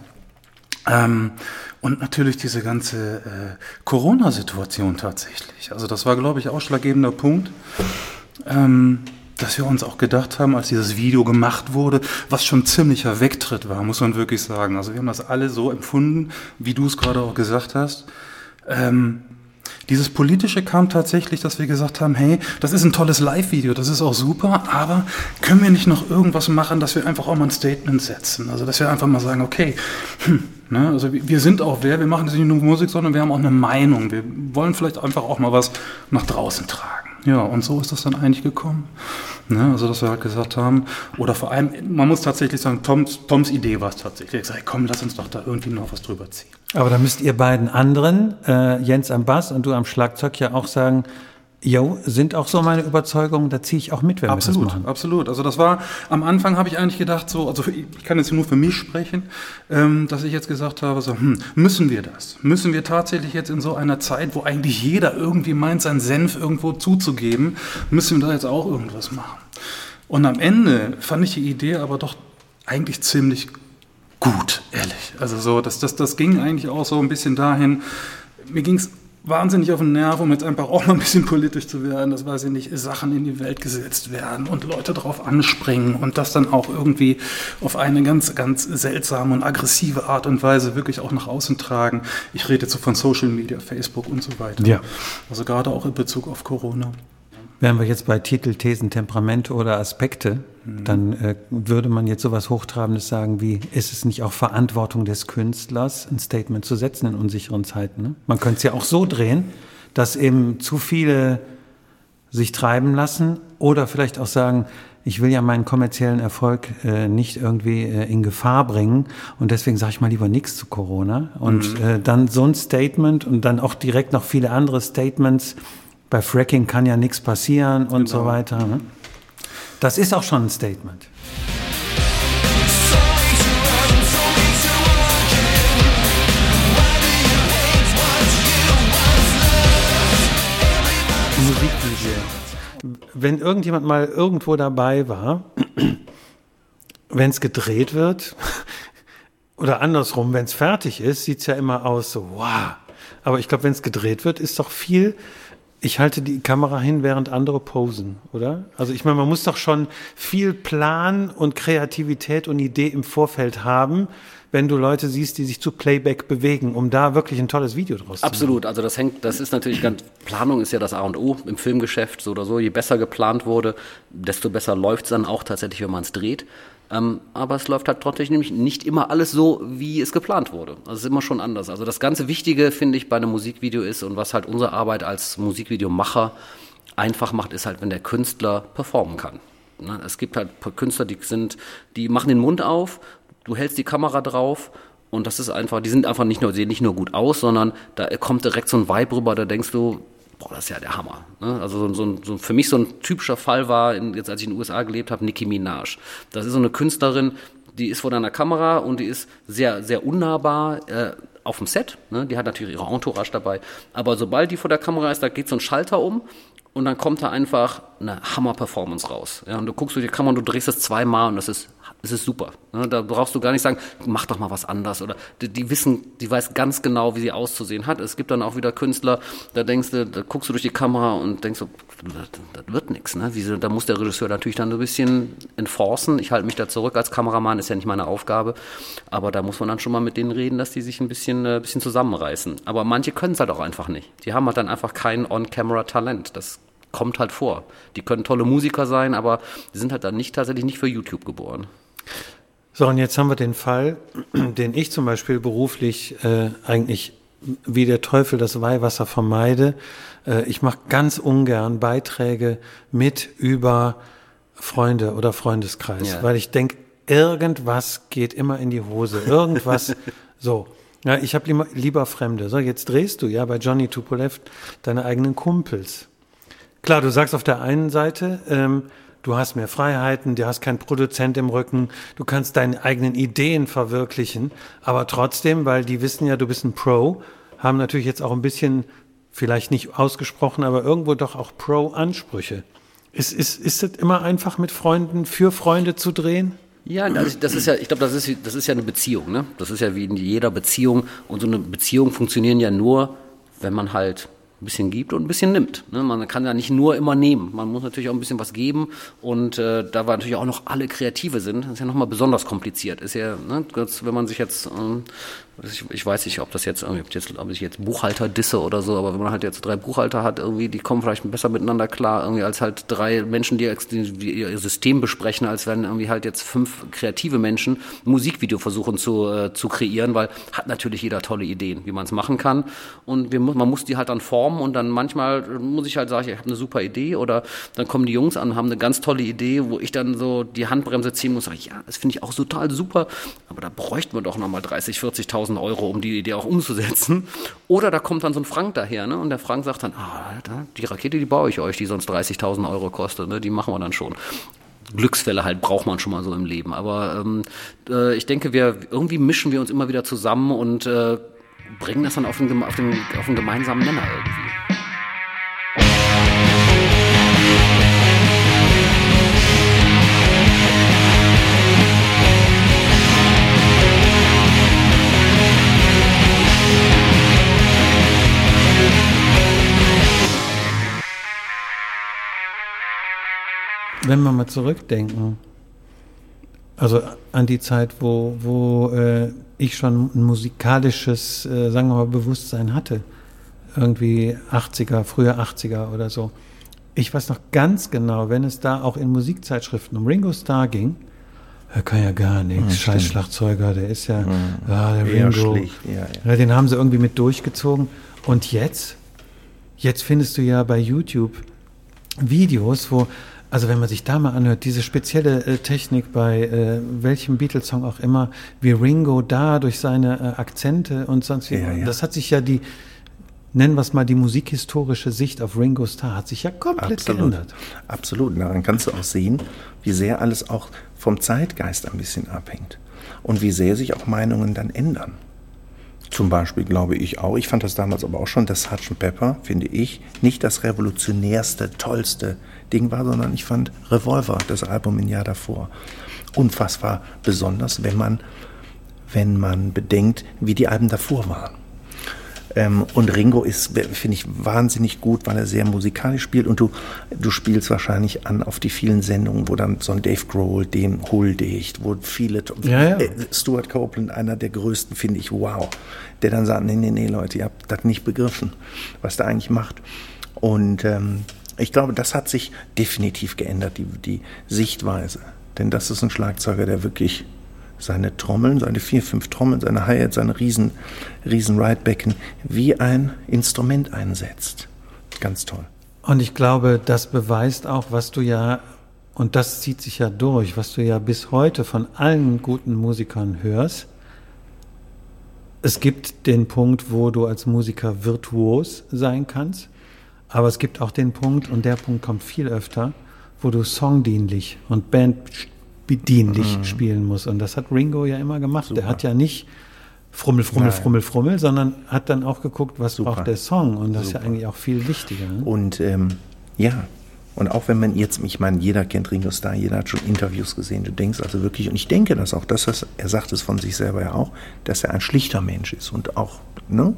Ähm, und natürlich diese ganze äh, Corona-Situation tatsächlich. Also das war, glaube ich, ausschlaggebender Punkt, ähm, dass wir uns auch gedacht haben, als dieses Video gemacht wurde, was schon ziemlicher Wegtritt war, muss man wirklich sagen. Also wir haben das alle so empfunden, wie du es gerade auch gesagt hast. Ähm, dieses Politische kam tatsächlich, dass wir gesagt haben, hey, das ist ein tolles Live-Video, das ist auch super, aber können wir nicht noch irgendwas machen, dass wir einfach auch mal ein Statement setzen? Also, dass wir einfach mal sagen, okay, hm, ne, also wir sind auch wer, wir machen nicht nur Musik, sondern wir haben auch eine Meinung. Wir wollen vielleicht einfach auch mal was nach draußen tragen. Ja, und so ist das dann eigentlich gekommen. Ne, also, dass wir halt gesagt haben, oder vor allem, man muss tatsächlich sagen, Toms, Toms Idee war es tatsächlich. Er gesagt, komm, lass uns doch da irgendwie noch was drüber ziehen. Aber da müsst ihr beiden anderen, äh, Jens am Bass und du am Schlagzeug, ja auch sagen, jo, sind auch so meine Überzeugungen, da ziehe ich auch mit, wenn Absolut, wir das machen. absolut. Also das war, am Anfang habe ich eigentlich gedacht, so, also ich kann jetzt nur für mich sprechen, ähm, dass ich jetzt gesagt habe, so, hm, müssen wir das? Müssen wir tatsächlich jetzt in so einer Zeit, wo eigentlich jeder irgendwie meint, seinen Senf irgendwo zuzugeben, müssen wir da jetzt auch irgendwas machen? Und am Ende fand ich die Idee aber doch eigentlich ziemlich gut, ehrlich. Also so, das, das, das ging eigentlich auch so ein bisschen dahin, mir ging es wahnsinnig auf den Nerv, um jetzt einfach auch mal ein bisschen politisch zu werden, dass, weiß ich nicht, Sachen in die Welt gesetzt werden und Leute darauf anspringen und das dann auch irgendwie auf eine ganz, ganz seltsame und aggressive Art und Weise wirklich auch nach außen tragen. Ich rede jetzt so von Social Media, Facebook und so weiter. Ja. Also gerade auch in Bezug auf Corona. Wären wir jetzt bei Titel, Thesen, Temperamente oder Aspekte, dann äh, würde man jetzt sowas Hochtrabendes sagen wie, ist es nicht auch Verantwortung des Künstlers, ein Statement zu setzen in unsicheren Zeiten? Ne? Man könnte es ja auch so drehen, dass eben zu viele sich treiben lassen oder vielleicht auch sagen, ich will ja meinen kommerziellen Erfolg äh, nicht irgendwie äh, in Gefahr bringen und deswegen sage ich mal lieber nichts zu Corona und äh, dann so ein Statement und dann auch direkt noch viele andere Statements. Bei Fracking kann ja nichts passieren und so weiter. Ne? Das ist auch schon ein Statement. Musikvideo. Wenn irgendjemand mal irgendwo dabei war, wenn es gedreht wird, oder andersrum, wenn es fertig ist, sieht es ja immer aus so, wow, Aber ich glaube, wenn es gedreht wird, ist doch viel. Ich halte die Kamera hin, während andere posen, oder? Also ich meine, man muss doch schon viel Plan und Kreativität und Idee im Vorfeld haben, wenn du Leute siehst, die sich zu Playback bewegen, um da wirklich ein tolles Video draus zu machen. Absolut, also das hängt, das ist natürlich ganz, Planung ist ja das A und O im Filmgeschäft, so oder so. Je besser geplant wurde, desto besser läuft es dann auch tatsächlich, wenn man es dreht. Ähm, aber es läuft halt trotzdem nämlich nicht immer alles so, wie es geplant wurde. Also es ist immer schon anders. Also das ganze Wichtige, finde ich, bei einem Musikvideo ist und was halt unsere Arbeit als Musikvideomacher einfach macht, ist halt, wenn der Künstler performen kann. Ne? Es gibt halt Künstler, die sind, die machen den Mund auf, du hältst die Kamera drauf und das ist einfach, die sind einfach nicht nur, sehen nicht nur gut aus, sondern da kommt direkt so ein Vibe rüber, da denkst du, boah, das ist ja der Hammer. Ne? Also so, so, so, für mich so ein typischer Fall war, in, jetzt als ich in den USA gelebt habe, Nicki Minaj. Das ist so eine Künstlerin, die ist vor deiner Kamera und die ist sehr, sehr unnahbar äh, auf dem Set. Ne? Die hat natürlich ihre Entourage dabei. Aber sobald die vor der Kamera ist, da geht so ein Schalter um und dann kommt da einfach eine Hammer-Performance raus. Ja, und du guckst durch die Kamera und du drehst es zweimal und das ist, das ist super. Ne? Da brauchst du gar nicht sagen, mach doch mal was anders. Oder die, die wissen, die weiß ganz genau, wie sie auszusehen hat. Es gibt dann auch wieder Künstler, da denkst du, da guckst du durch die Kamera und denkst so, das, wird nichts. Ne? Da muss der Regisseur natürlich dann so ein bisschen enforcen. Ich halte mich da zurück als Kameramann, ist ja nicht meine Aufgabe. Aber da muss man dann schon mal mit denen reden, dass die sich ein bisschen, äh, bisschen zusammenreißen. Aber manche können es halt auch einfach nicht. Die haben halt dann einfach kein On-Camera-Talent. Das kommt halt vor. Die können tolle Musiker sein, aber die sind halt dann nicht tatsächlich nicht für YouTube geboren. So, und jetzt haben wir den Fall, den ich zum Beispiel beruflich äh, eigentlich wie der Teufel das Weihwasser vermeide. Äh, ich mache ganz ungern Beiträge mit über Freunde oder Freundeskreis, Ja. weil ich denke, irgendwas geht immer in die Hose. Irgendwas, so. Ja, ich habe lieber, lieber Fremde. So, jetzt drehst du ja bei Johnny Tupolev deine eigenen Kumpels. Klar, du sagst auf der einen Seite, ähm, du hast mehr Freiheiten, du hast keinen Produzent im Rücken, du kannst deine eigenen Ideen verwirklichen, aber trotzdem, weil die wissen ja, du bist ein Pro, haben natürlich jetzt auch ein bisschen, vielleicht nicht ausgesprochen, aber irgendwo doch auch Pro-Ansprüche. Ist, ist, ist es immer einfach mit Freunden, für Freunde zu drehen? Ja, das, das ist ja, ich glaube, das ist, das ist ja eine Beziehung, ne? Das ist ja wie in jeder Beziehung. Und so eine Beziehung funktionieren ja nur, wenn man halt ein bisschen gibt und ein bisschen nimmt. Ne? Man kann ja nicht nur immer nehmen. Man muss natürlich auch ein bisschen was geben. Und äh, da wir natürlich auch noch alle Kreative sind, ist ja nochmal besonders kompliziert. Ist ja, ne, wenn man sich jetzt, ähm, ich, ich weiß nicht, ob das jetzt, ob jetzt, ob ich jetzt Buchhalter disse oder so, aber wenn man halt jetzt drei Buchhalter hat, irgendwie, die kommen vielleicht besser miteinander klar, irgendwie als halt drei Menschen, die, die, ihr System besprechen, als wenn irgendwie halt jetzt fünf kreative Menschen ein Musikvideo versuchen zu, äh, zu kreieren, weil hat natürlich jeder tolle Ideen, wie man es machen kann. Und wir, man muss die halt dann formen und dann manchmal muss ich halt sagen, ich habe eine super Idee oder dann kommen die Jungs an, haben eine ganz tolle Idee, wo ich dann so die Handbremse ziehen muss, sag ich, ja, das finde ich auch total super, aber da bräuchten wir doch nochmal 30, 40.000 Euro, um die Idee auch umzusetzen. Oder da kommt dann so ein Frank daher, ne? Und der Frank sagt dann, ah, die Rakete, die baue ich euch, die sonst 30.000 Euro kostet, ne? Die machen wir dann schon. Glücksfälle halt braucht man schon mal so im Leben. Aber ähm, äh, ich denke, wir irgendwie mischen wir uns immer wieder zusammen und äh, bringen das dann auf den, gem- auf, den, auf den gemeinsamen Nenner irgendwie. Wenn wir mal zurückdenken, also an die Zeit, wo, wo äh, ich schon ein musikalisches, äh, sagen wir mal, Bewusstsein hatte, irgendwie 80er, frühe 80er oder so. Ich weiß noch ganz genau, wenn es da auch in Musikzeitschriften um Ringo Starr ging, er kann ja gar nichts, scheiß Schlagzeuger, der ist ja, ja der Eher Ringo. schlicht, ja, ja. Ja, den haben sie irgendwie mit durchgezogen. Und jetzt, jetzt findest du ja bei YouTube Videos, wo, also wenn man sich da mal anhört, diese spezielle äh, Technik bei äh, welchem Beatles-Song auch immer, wie Ringo da durch seine äh, Akzente und sonst wie, Ja, ja. das hat sich ja die, nennen wir es mal die musikhistorische Sicht auf Ringo Starr, hat sich ja komplett Absolut. geändert. Absolut. Daran kannst du auch sehen, wie sehr alles auch vom Zeitgeist ein bisschen abhängt. Und wie sehr sich auch Meinungen dann ändern. Zum Beispiel glaube ich auch, ich fand das damals aber auch schon, dass Sgt. Pepper, finde ich, nicht das revolutionärste, tollste Ding war, sondern ich fand Revolver, das Album im Jahr davor, unfassbar besonders, wenn man, wenn man bedenkt, wie die Alben davor waren. Ähm, und Ringo ist, finde ich, wahnsinnig gut, weil er sehr musikalisch spielt. Und du, du spielst wahrscheinlich an auf die vielen Sendungen, wo dann so ein Dave Grohl dem huldigt, wo viele. Ja, ja. Äh, Stuart Copeland, einer der größten, finde ich, wow. Der dann sagt: Nee, nee, nee, Leute, ihr habt das nicht begriffen, was der eigentlich macht. Und ähm, ich glaube, das hat sich definitiv geändert, die, die Sichtweise. Denn das ist ein Schlagzeuger, der wirklich seine Trommeln, seine vier, fünf Trommeln, seine Hi-Hat, seine riesen, riesen Ridebecken wie ein Instrument einsetzt. Ganz toll. Und ich glaube, das beweist auch, was du ja, und das zieht sich ja durch, was du ja bis heute von allen guten Musikern hörst. Es gibt den Punkt, wo du als Musiker virtuos sein kannst, aber es gibt auch den Punkt, und der Punkt kommt viel öfter, wo du songdienlich und bandbedienlich spielen musst. Und das hat Ringo ja immer gemacht. Der hat ja nicht Frummel, Frummel, Nein. Frummel, Frummel, sondern hat dann auch geguckt, was Super. braucht der Song. Und das ist ja Super. eigentlich auch viel wichtiger. Ne? Und ähm, ja, und auch wenn man jetzt, ich meine, jeder kennt Ringo Starr, jeder hat schon Interviews gesehen, du denkst also wirklich, und ich denke das auch, dass das, er sagt es von sich selber ja auch, dass er ein schlichter Mensch ist und auch, ne?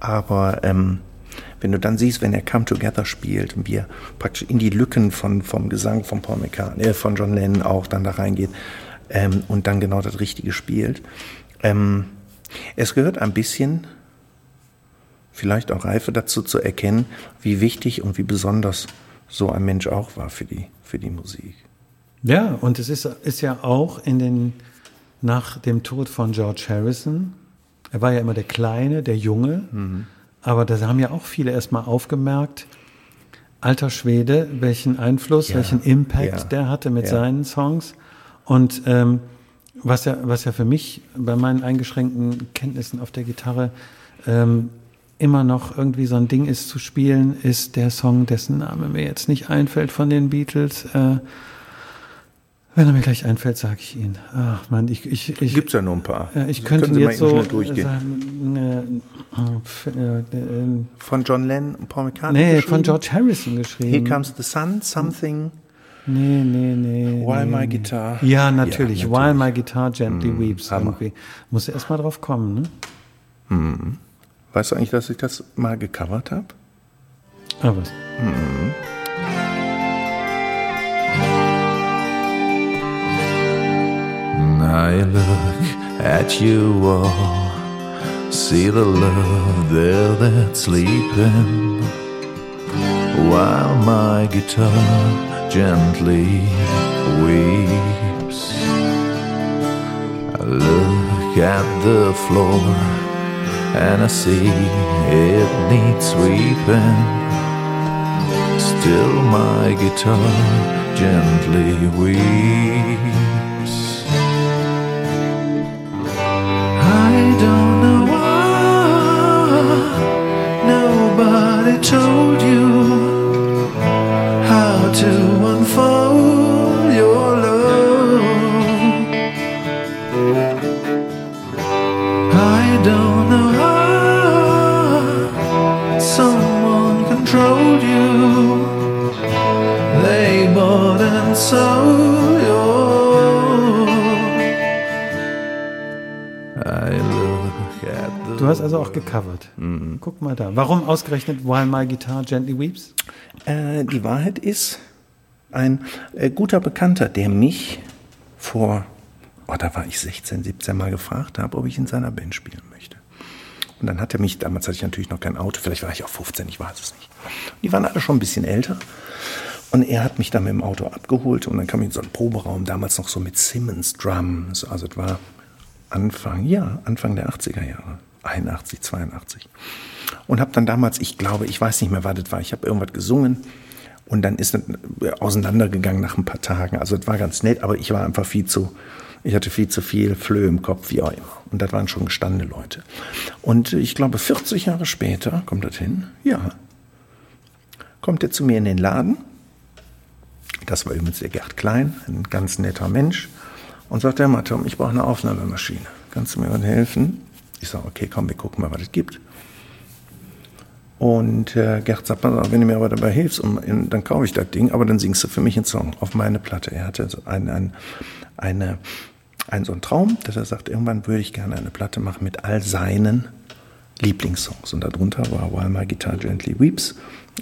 Aber ähm, wenn du dann siehst, wenn er Come Together spielt und wie er praktisch in die Lücken von, vom Gesang von Paul McCartney, äh, von John Lennon auch dann da reingeht ähm, und dann genau das Richtige spielt, ähm, es gehört ein bisschen vielleicht auch Reife dazu zu erkennen, wie wichtig und wie besonders so ein Mensch auch war für die, für die Musik. Ja, und es ist, ist ja auch in den, nach dem Tod von George Harrison, er war ja immer der Kleine, der Junge, aber da haben ja auch viele erstmal aufgemerkt, alter Schwede, welchen Einfluss, Ja, welchen Impact ja, der hatte mit ja. seinen Songs. Und ähm, was, ja, was ja für mich bei meinen eingeschränkten Kenntnissen auf der Gitarre ähm, immer noch irgendwie so ein Ding ist zu spielen, ist der Song, dessen Name mir jetzt nicht einfällt von den Beatles. Äh, wenn er mir gleich einfällt, sage ich ihn. Ach man, ich, ich, ich, Gibt's ja nur ein paar. ja, ich könnte können Sie mal jetzt eben so durchgehen. sagen, äh, äh, äh, Von John Lennon und Paul McCartney. nee, von George Harrison geschrieben. Here Comes the Sun, Something. Nee, nee, nee. While nee, My. Guitar. Ja, natürlich. Ja, While natürlich. My Guitar Gently Weeps. Hammer. Irgendwie. Muss erst mal drauf kommen, ne? Weißt du eigentlich, dass ich das mal gecovert habe? Ah, was? I look at you all, see the love there that's sleeping, while my guitar gently weeps. I look at the floor and I see it needs sweeping. Still, my guitar gently weeps. Don't know why nobody told you how to unfold your love. I don't know how someone controlled you. They bought and sold also auch gecovert. Guck mal da. Warum ausgerechnet While My Guitar Gently Weeps? Äh, die Wahrheit ist, ein äh, guter Bekannter, der mich vor, oh, da war ich 16, 17 Mal gefragt habe, ob ich in seiner Band spielen möchte. Und dann hat er mich, damals hatte ich natürlich noch kein Auto, vielleicht war ich auch 15, ich weiß es nicht. Die waren alle schon ein bisschen älter. Und er hat mich dann mit dem Auto abgeholt und dann kam ich in so einen Proberaum, damals noch so mit Simmons Drums. Also es war Anfang, ja, Anfang der 80er Jahre. 81, 82. Und habe dann damals, ich glaube, ich weiß nicht mehr, was das war, ich habe irgendwas gesungen und dann ist es auseinandergegangen nach ein paar Tagen. Also es war ganz nett, aber ich war einfach viel zu, ich hatte viel zu viel Flöhe im Kopf, wie auch immer. Und das waren schon gestandene Leute. Und ich glaube, 40 Jahre später, kommt das hin? Ja. Kommt er zu mir in den Laden. Das war übrigens der Gerd Klein, ein ganz netter Mensch. Und sagt, ja, mal, Tom, ich brauche eine Aufnahmemaschine. Kannst du mir was helfen? Ich sage, okay, komm, wir gucken mal, was es gibt. Und äh, Gerd sagt, wenn du mir aber dabei hilfst, um, dann kaufe ich das Ding, aber dann singst du für mich einen Song auf meine Platte. Er hatte so ein, ein, eine, ein, so einen Traum, dass er sagt, irgendwann würde ich gerne eine Platte machen mit all seinen Lieblingssongs. Und darunter war While My Guitar Gently Weeps.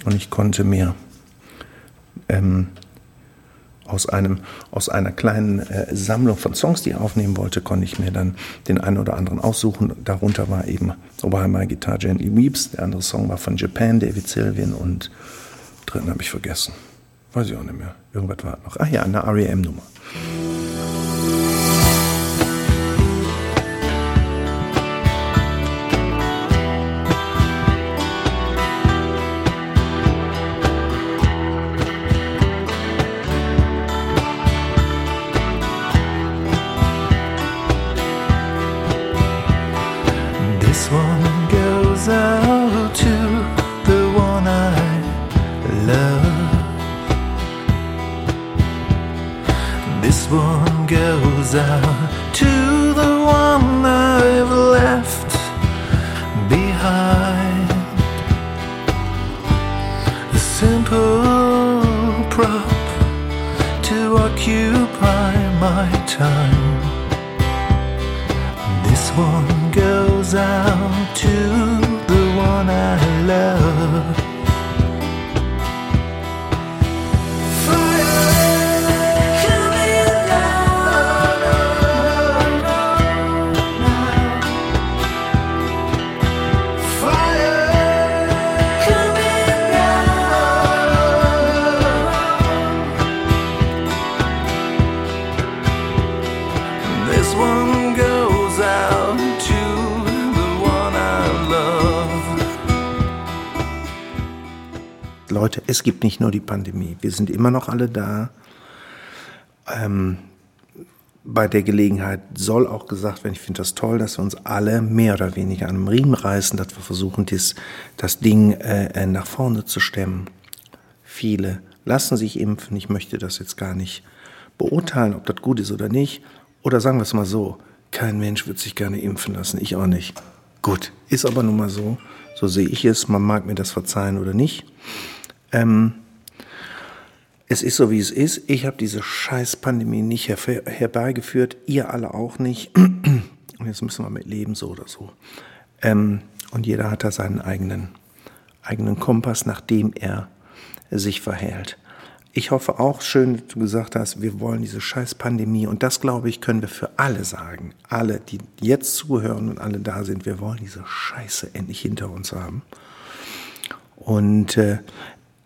Und ich konnte mir ähm, aus, einem, aus einer kleinen äh, Sammlung von Songs, die er aufnehmen wollte, konnte ich mir dann den einen oder anderen aussuchen. Darunter war eben While My Guitar Gently Weeps. Der andere Song war von Japan, David Sylvian. Und dritten habe ich vergessen. Weiß ich auch nicht mehr. Irgendwas war noch. Ah ja, eine REM-Nummer. Leute, es gibt nicht nur die Pandemie. Wir sind immer noch alle da. Ähm, bei der Gelegenheit soll auch gesagt werden, ich finde das toll, dass wir uns alle mehr oder weniger an den Riemen reißen, dass wir versuchen, dies, das Ding äh, äh, nach vorne zu stemmen. Viele lassen sich impfen. Ich möchte das jetzt gar nicht beurteilen, ob das gut ist oder nicht. Oder sagen wir es mal so, kein Mensch wird sich gerne impfen lassen, ich auch nicht. Gut, ist aber nun mal so. So sehe ich es. Man mag mir das verzeihen oder nicht. Ähm, es ist so, wie es ist. Ich habe diese scheiß Pandemie nicht herver- herbeigeführt. Ihr alle auch nicht. Und jetzt müssen wir mit leben, so oder so. Ähm, und jeder hat da seinen eigenen, eigenen Kompass, nach dem er sich verhält. Ich hoffe auch, schön, dass du gesagt hast, wir wollen diese scheiß Pandemie. Und das, glaube ich, können wir für alle sagen. Alle, die jetzt zuhören und alle da sind, wir wollen diese Scheiße endlich hinter uns haben. Und äh,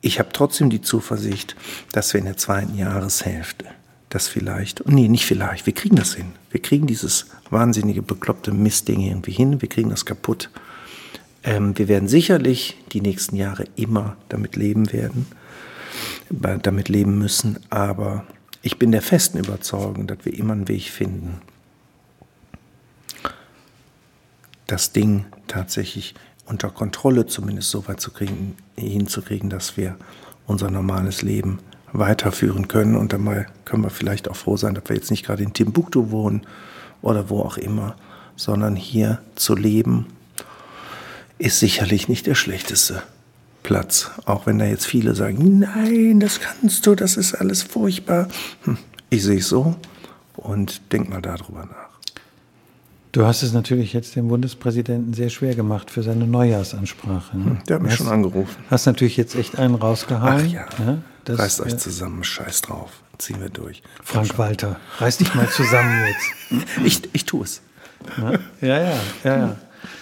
ich habe trotzdem die Zuversicht, dass wir in der zweiten Jahreshälfte das vielleicht, nee, nicht vielleicht, wir kriegen das hin. Wir kriegen dieses wahnsinnige, bekloppte Mistding irgendwie hin, wir kriegen das kaputt. Ähm, wir werden sicherlich die nächsten Jahre immer damit leben werden, damit leben müssen, aber ich bin der festen Überzeugung, dass wir immer einen Weg finden, das Ding tatsächlich unter Kontrolle zumindest so weit zu kriegen, hinzukriegen, dass wir unser normales Leben weiterführen können. Und dabei können wir vielleicht auch froh sein, dass wir jetzt nicht gerade in Timbuktu wohnen oder wo auch immer, sondern hier zu leben ist sicherlich nicht der schlechteste Platz. Auch wenn da jetzt viele sagen, nein, das kannst du, das ist alles furchtbar. Hm, ich sehe es so und denk mal darüber nach. Du hast es natürlich jetzt dem Bundespräsidenten sehr schwer gemacht für seine Neujahrsansprache. Ne? Der hat mich hast, schon angerufen. Hast natürlich jetzt echt einen rausgehauen. Ach ja, ne? Das, reißt euch zusammen, scheiß drauf, ziehen wir durch. Frank Walter, reiß dich mal zusammen jetzt. Ich, ich tue es. Ne? Ja, ja, ja, ja.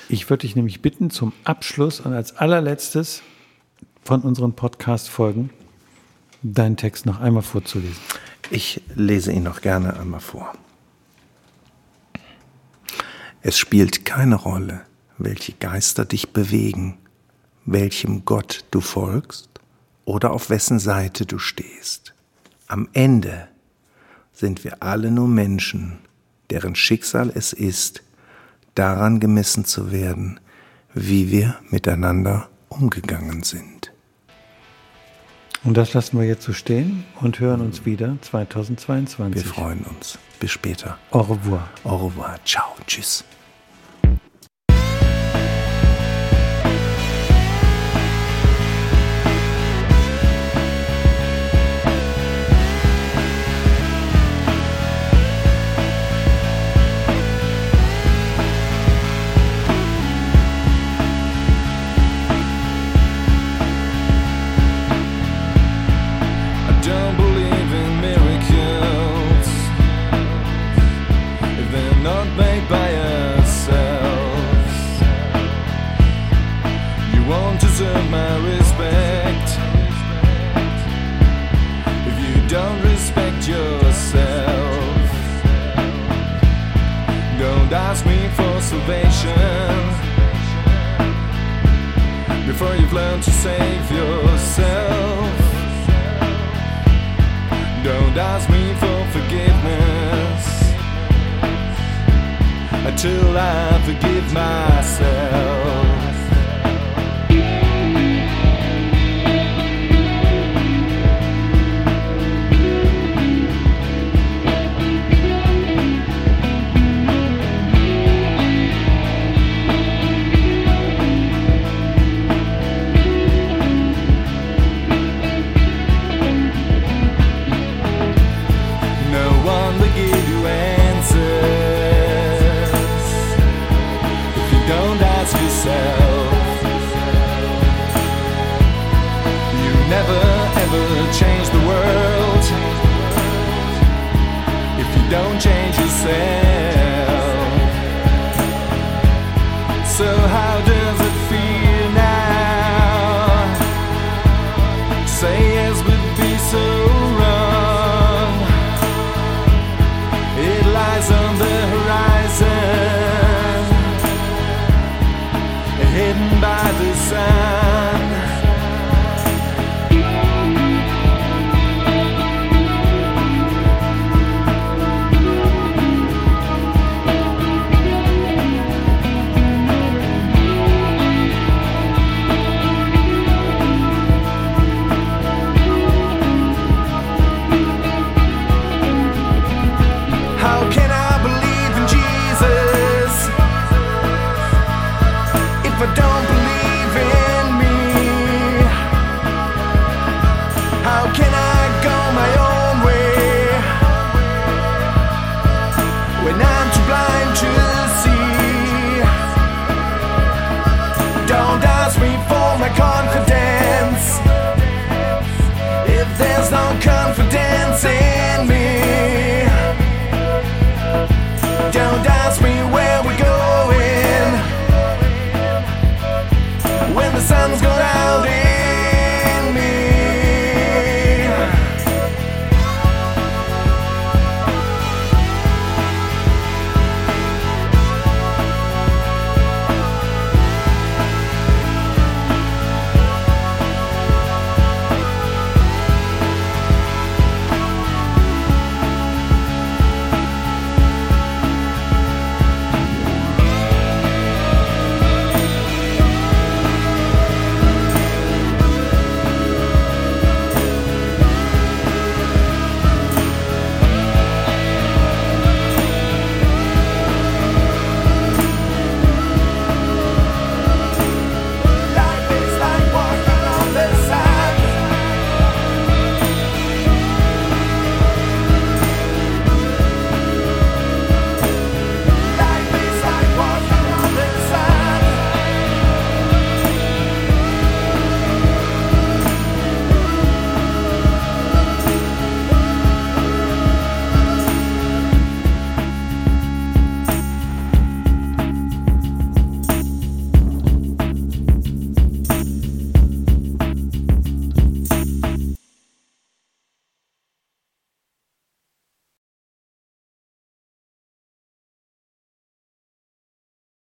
Ich würde dich nämlich bitten, zum Abschluss und als allerletztes von unseren Podcast-Folgen deinen Text noch einmal vorzulesen. Ich lese ihn noch gerne einmal vor. Es spielt keine Rolle, welche Geister dich bewegen, welchem Gott du folgst oder auf wessen Seite du stehst. Am Ende sind wir alle nur Menschen, deren Schicksal es ist, daran gemessen zu werden, wie wir miteinander umgegangen sind. Und das lassen wir jetzt so stehen und hören uns wieder 2022. Wir freuen uns. Bis später. Au revoir. Au revoir. Ciao. Tschüss. sun's gone.